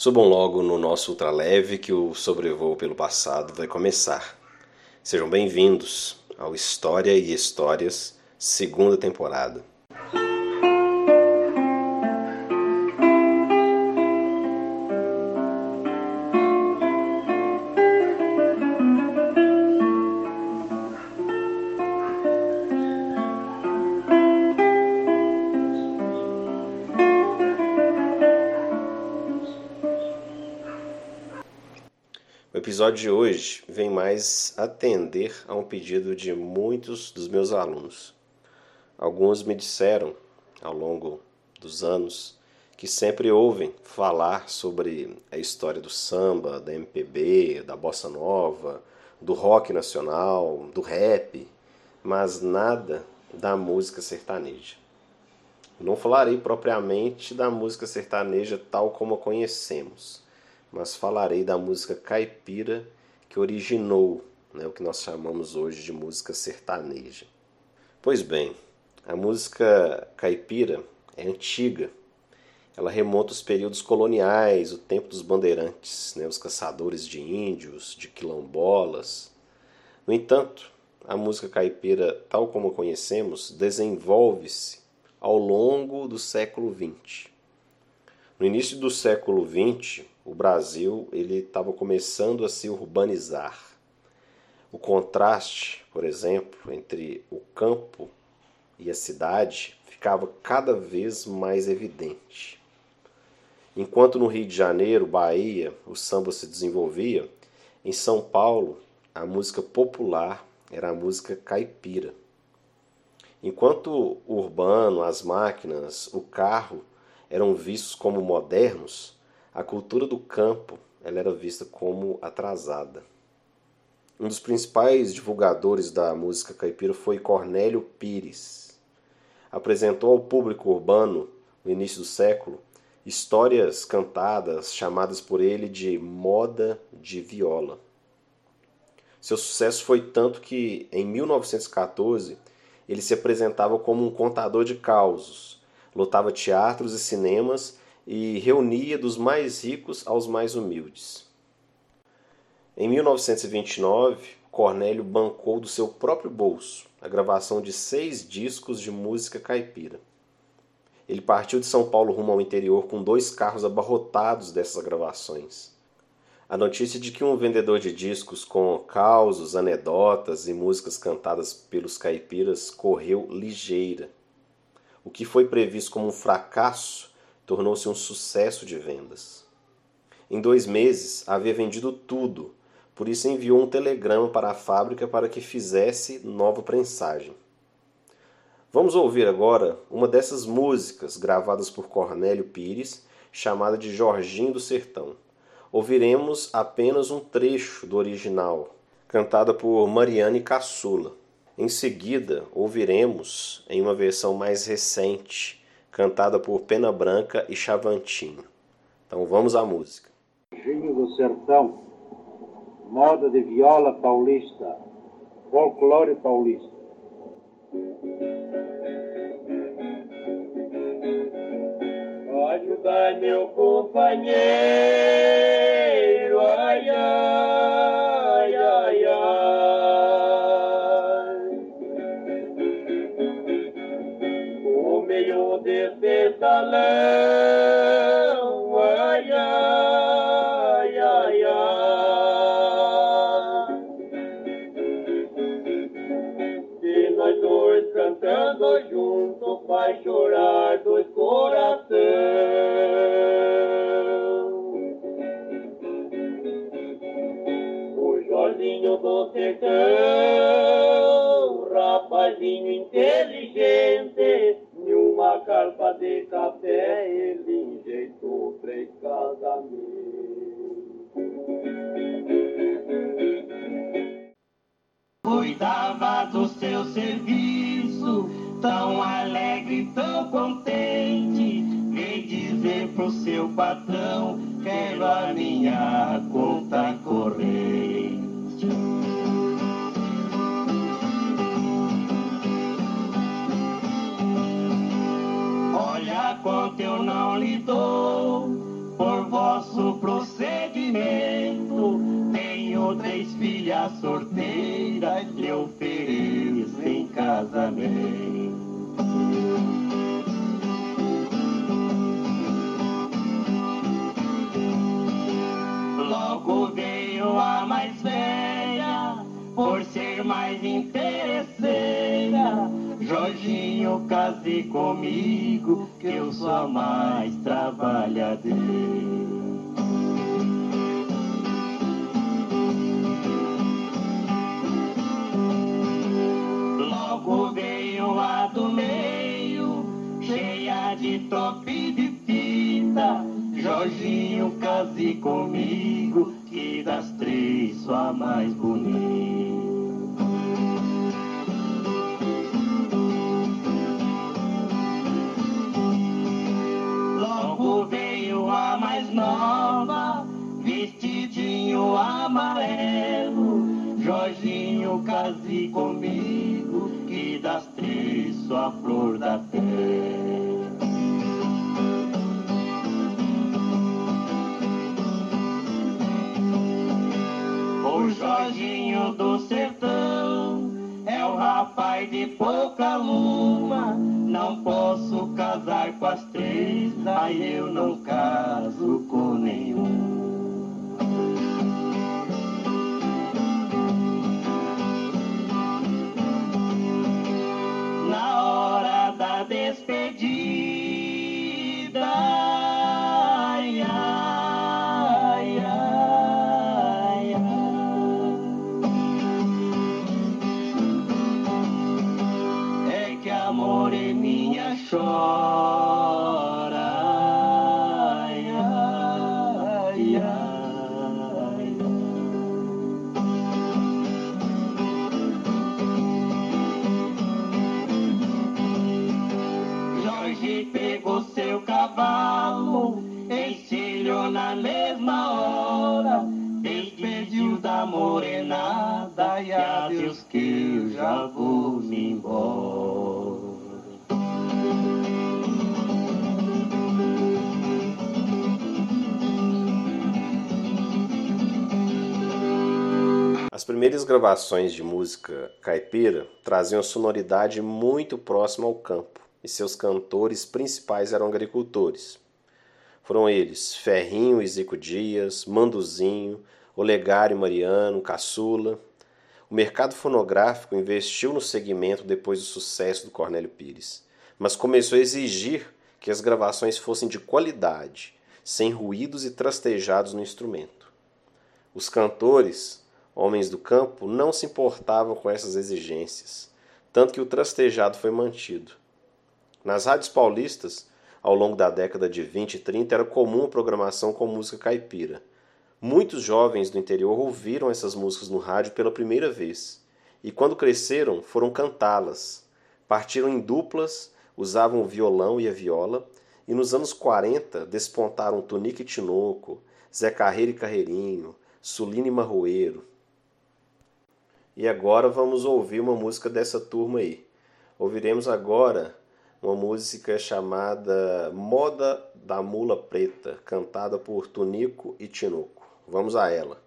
Subam logo no nosso ultraleve que o sobrevoo pelo passado vai começar. Sejam bem-vindos ao História e Histórias, segunda temporada. Episódio de hoje vem mais atender a um pedido de muitos dos meus alunos. Alguns me disseram, ao longo dos anos, que sempre ouvem falar sobre a história do samba, da MPB, da bossa nova, do rock nacional, do rap, mas nada da música sertaneja. Não falarei propriamente da música sertaneja tal como a conhecemos mas falarei da música caipira que originou né, o que nós chamamos hoje de música sertaneja. Pois bem, a música caipira é antiga. Ela remonta os períodos coloniais, o tempo dos bandeirantes, né, os caçadores de índios, de quilombolas. No entanto, a música caipira, tal como a conhecemos, desenvolve-se ao longo do século XX. No início do século XX, o Brasil ele estava começando a se urbanizar. O contraste, por exemplo, entre o campo e a cidade ficava cada vez mais evidente. Enquanto no Rio de Janeiro, Bahia, o samba se desenvolvia, em São Paulo, a música popular era a música caipira. Enquanto o urbano, as máquinas, o carro eram vistos como modernos, a cultura do campo ela era vista como atrasada. Um dos principais divulgadores da música caipira foi Cornélio Pires. Apresentou ao público urbano, no início do século, histórias cantadas chamadas por ele de moda de viola. Seu sucesso foi tanto que, em 1914, ele se apresentava como um contador de causos, lotava teatros e cinemas e reunia dos mais ricos aos mais humildes. Em 1929, Cornélio bancou do seu próprio bolso a gravação de seis discos de música caipira. Ele partiu de São Paulo rumo ao interior com dois carros abarrotados dessas gravações. A notícia de que um vendedor de discos com causos, anedotas e músicas cantadas pelos caipiras correu ligeira. O que foi previsto como um fracasso tornou-se um sucesso de vendas. Em dois meses havia vendido tudo, por isso enviou um telegrama para a fábrica para que fizesse nova prensagem. Vamos ouvir agora uma dessas músicas gravadas por Cornélio Pires, chamada de Jorginho do Sertão. Ouviremos apenas um trecho do original, cantada por Mariane Caçula. Em seguida, ouviremos, em uma versão mais recente, cantada por Pena Branca e Chavantinho. Então vamos à música. Vinho do Sertão, moda de viola paulista, folclore paulista. Ajudai meu companheiro, ai, ai, cantando junto, faz chorar comigo, que eu sou mais trabalhadeira. Logo veio a do meio, cheia de top de fita. Jorginho, case comigo, que das três sou a mais bonita. Vestidinho amarelo. Jorginho, case comigo, que das três a flor da terra. O Jorginho do sertão é o rapaz de pouca luma. Não posso casar com as três, aí eu não na mesma hora, despediu da morenada e adeus que eu já vou me embora. As primeiras gravações de música caipira traziam sonoridade muito próxima ao campo, e seus cantores principais eram agricultores. Foram eles Ferrinho e Zico Dias, Manduzinho, Olegário Mariano, Caçula. O mercado fonográfico investiu no segmento depois do sucesso do Cornélio Pires, mas começou a exigir que as gravações fossem de qualidade, sem ruídos e trastejados no instrumento. Os cantores, homens do campo, não se importavam com essas exigências, tanto que o trastejado foi mantido. Nas rádios paulistas, ao longo da década de 20 e 30, era comum a programação com música caipira. Muitos jovens do interior ouviram essas músicas no rádio pela primeira vez e, quando cresceram, foram cantá-las. Partiram em duplas, usavam o violão e a viola, e nos anos 40 despontaram Tunique e Tinoco, Zé Carreiro e Carreirinho, Sulino e Marroeiro. E agora vamos ouvir uma música dessa turma aí. Ouviremos agora uma música chamada Moda da Mula Preta, cantada por Tunico e Tinoco. Vamos a ela.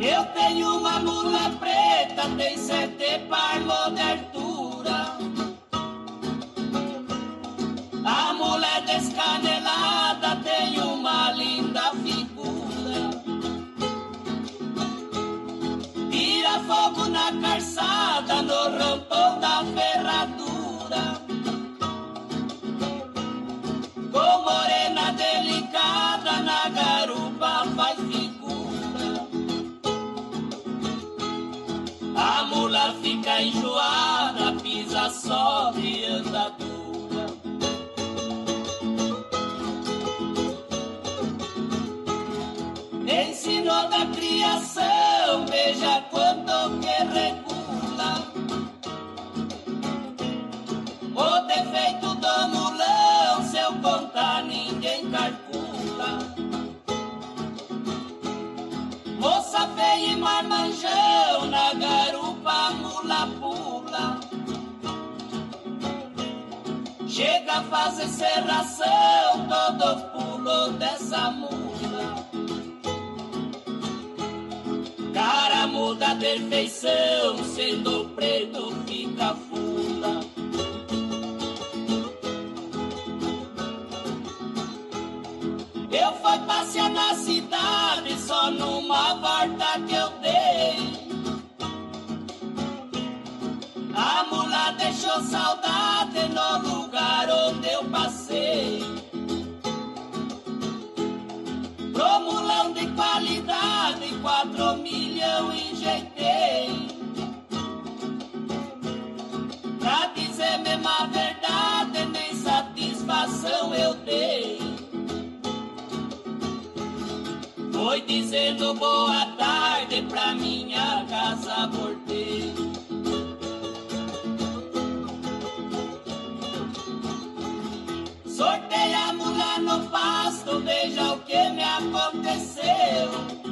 Eu tenho uma mula preta, tem sete palmos de fica enjoada, pisa sobe e anda dura. Ensinou da criação, fazer serração, todo pulo dessa mula. Cara muda perfeição, sendo preto fica fula. Eu fui passear na cidade só numa milhão enjeitei. Pra dizer mesmo a verdade, nem satisfação eu dei. Foi dizendo boa tarde pra minha casa voltei. Sortei a mula no pasto, veja o que me aconteceu.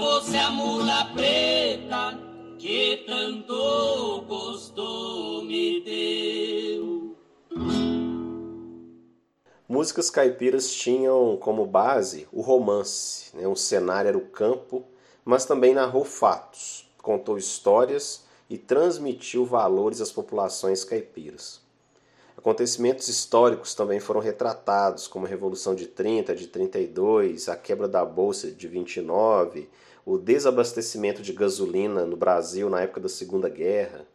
Acabou-se a mula preta que tanto gosto me deu. Músicas caipiras tinham como base o romance, né? o cenário era o campo, mas também narrou fatos, contou histórias e transmitiu valores às populações caipiras. Acontecimentos históricos também foram retratados, como a Revolução de 30, de 32, a quebra da Bolsa de 29, o desabastecimento de gasolina no Brasil na época da Segunda Guerra.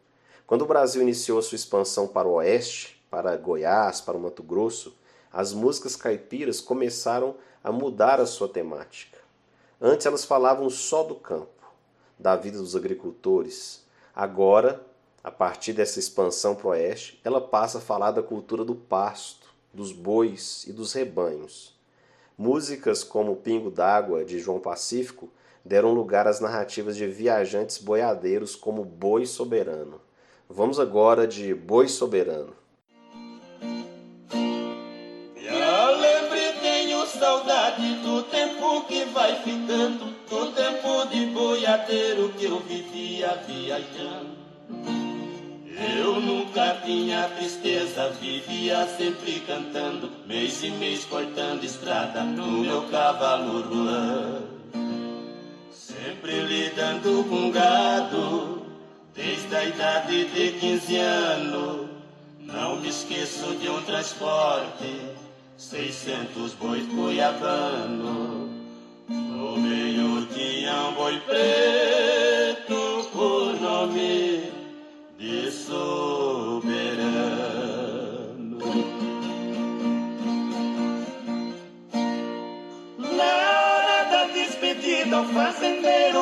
Quando o Brasil iniciou sua expansão para o oeste, para Goiás, para o Mato Grosso, as músicas caipiras começaram a mudar a sua temática. Antes elas falavam só do campo, da vida dos agricultores. Agora a partir dessa expansão para o oeste, ela passa a falar da cultura do pasto, dos bois e dos rebanhos. Músicas como Pingo d'Água, de João Pacífico, deram lugar às narrativas de viajantes boiadeiros como Boi Soberano. Vamos agora de Boi Soberano. E tenho saudade do tempo que vai ficando, do tempo de boiadeiro que eu vivia viajando. Eu nunca tinha tristeza, vivia sempre cantando, mês e mês cortando estrada no meu cavalo ruã. Sempre lidando com gado, desde a idade de 15 anos. Não me esqueço de um transporte, 600 bois goiabano. No meio tinha um boi preto por nome de soberano. Na hora da despedida, o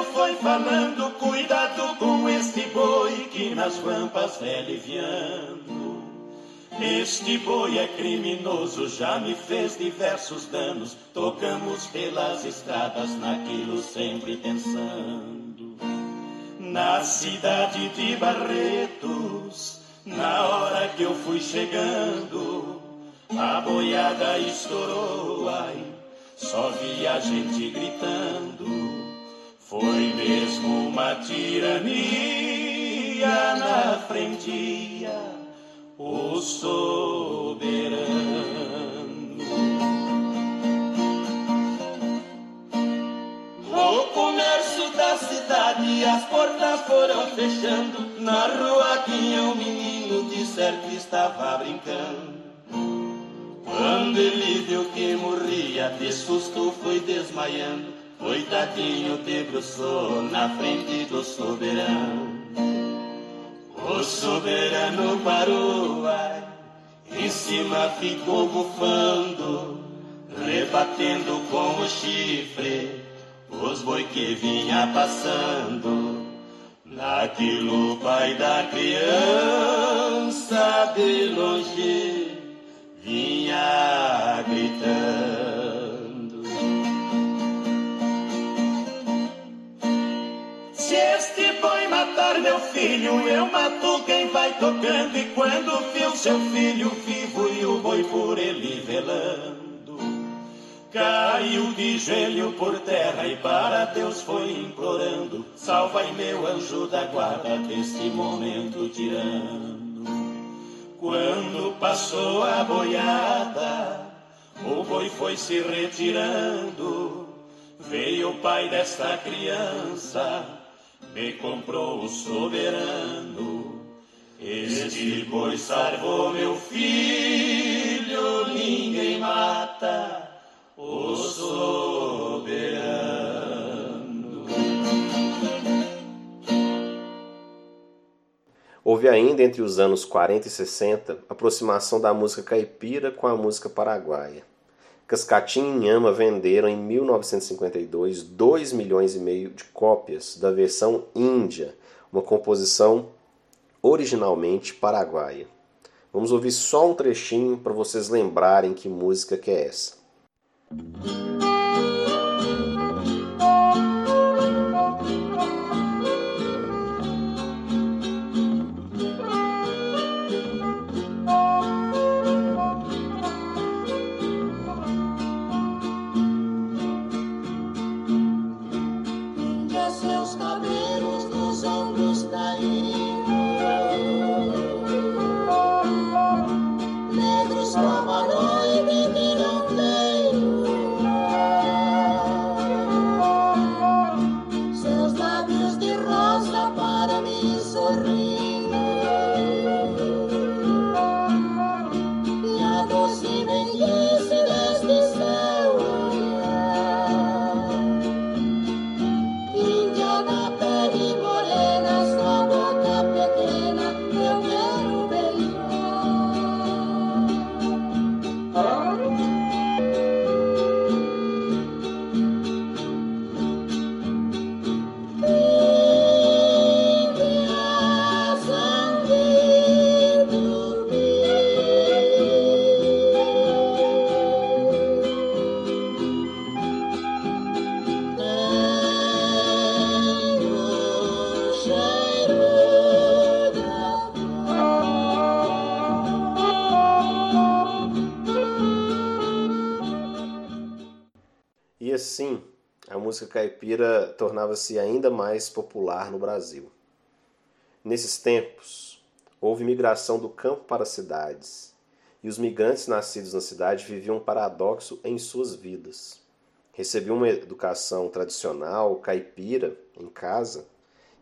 foi falando: Cuidado com este boi que nas rampas é liviano. Este boi é criminoso, já me fez diversos danos. Tocamos pelas estradas, naquilo sempre pensando. Na cidade de Barretos, na hora que eu fui chegando, a boiada estourou, ai, só vi a gente gritando. Foi mesmo uma tirania na frente, o soberano. O comércio da cidade, as portas foram fechando. Na rua tinha um menino, de certo estava brincando. Quando ele viu que morria, de susto foi desmaiando. Coitadinho debruçou na frente do soberano. O soberano parou, ai, em cima ficou bufando, rebatendo com o chifre os boi que vinha passando. Naquilo pai da criança de longe vinha gritando. Filho, eu mato quem vai tocando. E quando viu seu filho vivo e o boi por ele velando. Caiu de joelho por terra e para Deus foi implorando: Salva-me, meu anjo da guarda, deste momento tirando. Quando passou a boiada, o boi foi se retirando. Veio o pai desta criança, me comprou o soberano. Este boi salvou meu filho, ninguém mata o soberano. Houve ainda entre os anos 40 e 60 aproximação da música caipira com a música paraguaia. Cascatinha e Inhama venderam em 1952 2 milhões e meio de cópias da versão índia, uma composição originalmente paraguaia. Vamos ouvir só um trechinho para vocês lembrarem que música que é essa. Música caipira tornava-se ainda mais popular no Brasil. Nesses tempos, houve migração do campo para as cidades, e os migrantes nascidos na cidade viviam um paradoxo em suas vidas. Recebiam uma educação tradicional, caipira, em casa,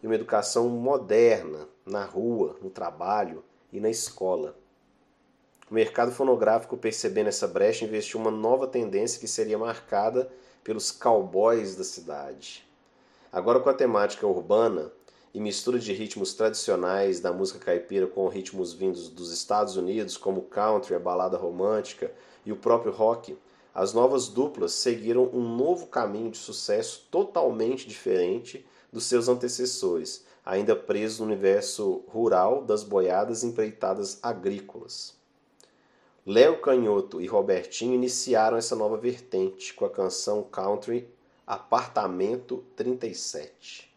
e uma educação moderna, na rua, no trabalho e na escola. O mercado fonográfico, percebendo essa brecha, investiu uma nova tendência que seria marcada pelos cowboys da cidade. Agora com a temática urbana e mistura de ritmos tradicionais da música caipira com ritmos vindos dos Estados Unidos, como country, a balada romântica e o próprio rock, as novas duplas seguiram um novo caminho de sucesso totalmente diferente dos seus antecessores, ainda presos no universo rural das boiadas empreitadas agrícolas. Léo Canhoto e Robertinho iniciaram essa nova vertente com a canção country Apartamento 37.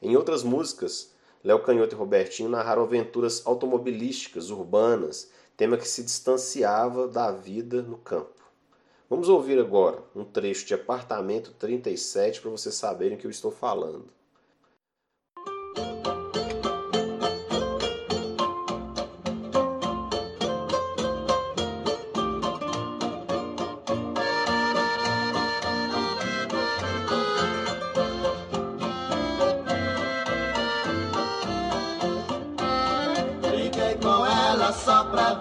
Em outras músicas, Léo Canhoto e Robertinho narraram aventuras automobilísticas urbanas, tema que se distanciava da vida no campo. Vamos ouvir agora um trecho de Apartamento 37 para vocês saberem o que eu estou falando.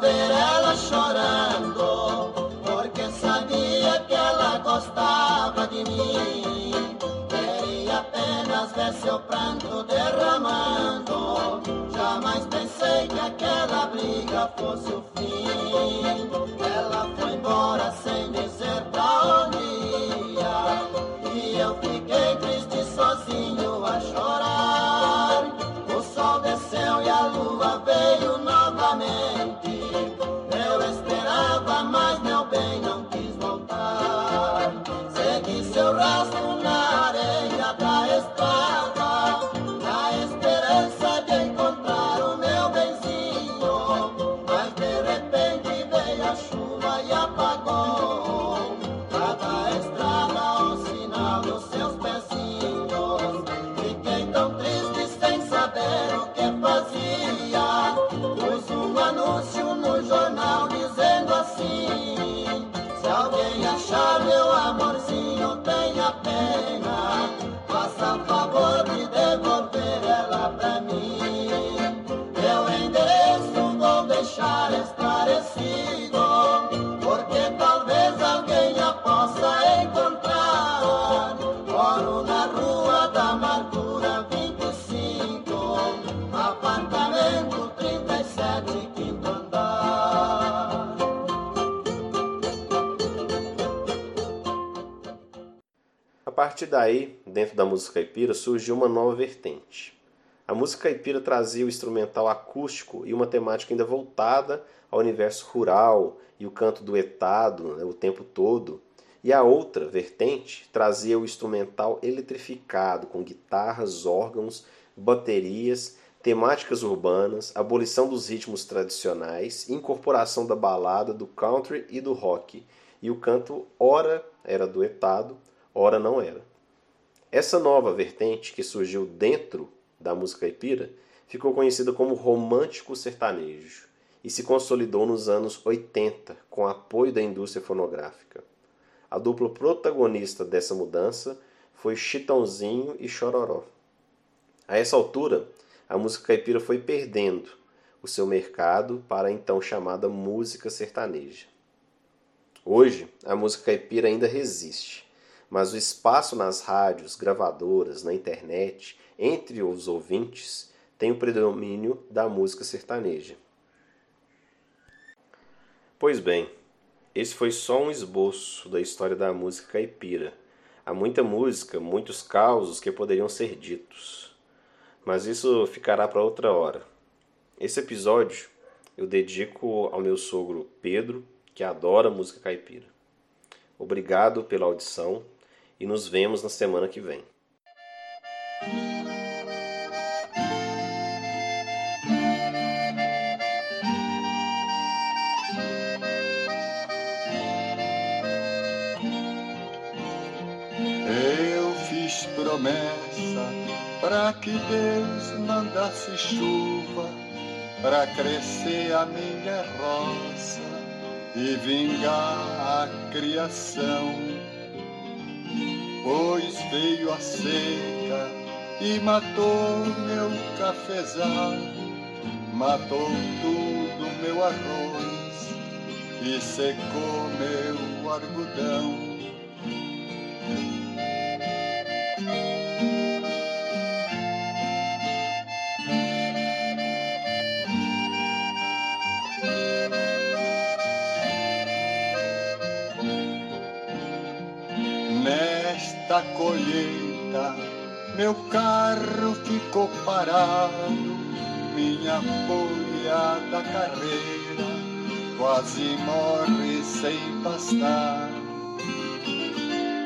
Ver ela chorando, porque sabia que ela gostava de mim. Queria apenas ver seu pranto derramando. Jamais pensei que aquela briga fosse o Segui seu partir daí, dentro da música caipira, surgiu uma nova vertente. A música caipira trazia o instrumental acústico e uma temática ainda voltada ao universo rural e o canto duetado né, o tempo todo. E a outra vertente trazia o instrumental eletrificado, com guitarras, órgãos, baterias, temáticas urbanas, abolição dos ritmos tradicionais, incorporação da balada, do country e do rock. E o canto, ora era duetado, ora não era. Essa nova vertente que surgiu dentro da música caipira ficou conhecida como romântico sertanejo e se consolidou nos anos 80 com apoio da indústria fonográfica. A dupla protagonista dessa mudança foi Chitãozinho e Chororó. A essa altura, a música caipira foi perdendo o seu mercado para a então chamada música sertaneja. Hoje, a música caipira ainda resiste, mas o espaço nas rádios, gravadoras, na internet, entre os ouvintes, tem o predomínio da música sertaneja. Pois bem, esse foi só um esboço da história da música caipira. Há muita música, muitos causos que poderiam ser ditos. Mas isso ficará para outra hora. Esse episódio eu dedico ao meu sogro Pedro, que adora música caipira. Obrigado pela audição e nos vemos na semana que vem. Eu fiz promessa para que Deus mandasse chuva para crescer a minha roça e vingar a criação pois veio a seca e matou meu cafezal, matou tudo meu arroz e secou meu algodão. Colheita, meu carro ficou parado, minha boiada carreira quase morre sem pastar.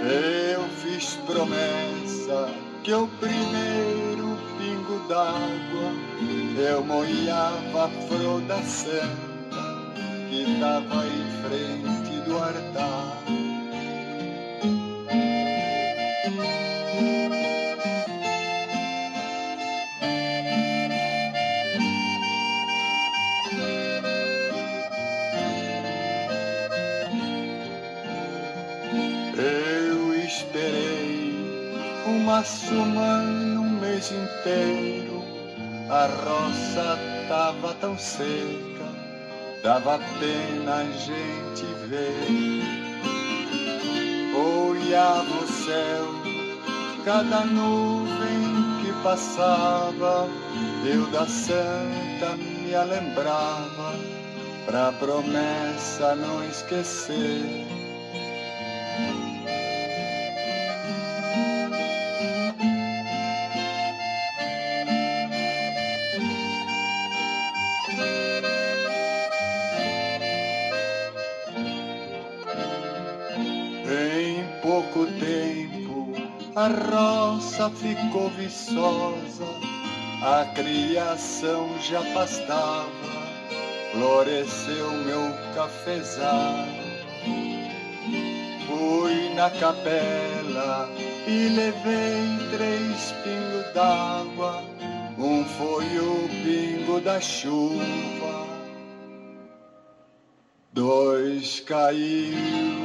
Eu fiz promessa que o primeiro pingo d'água eu molhava a flor da santa que tava em frente do altar. Uma semana, um mês inteiro. A roça tava tão seca, dava pena a gente ver. Olhava o céu, cada nuvem que passava, eu da santa me lembrava, pra promessa não esquecer. Roça ficou viçosa, a criação já pastava, floresceu meu cafezal. Fui na capela e levei três pingos d'água, um foi o pingo da chuva, dois caiu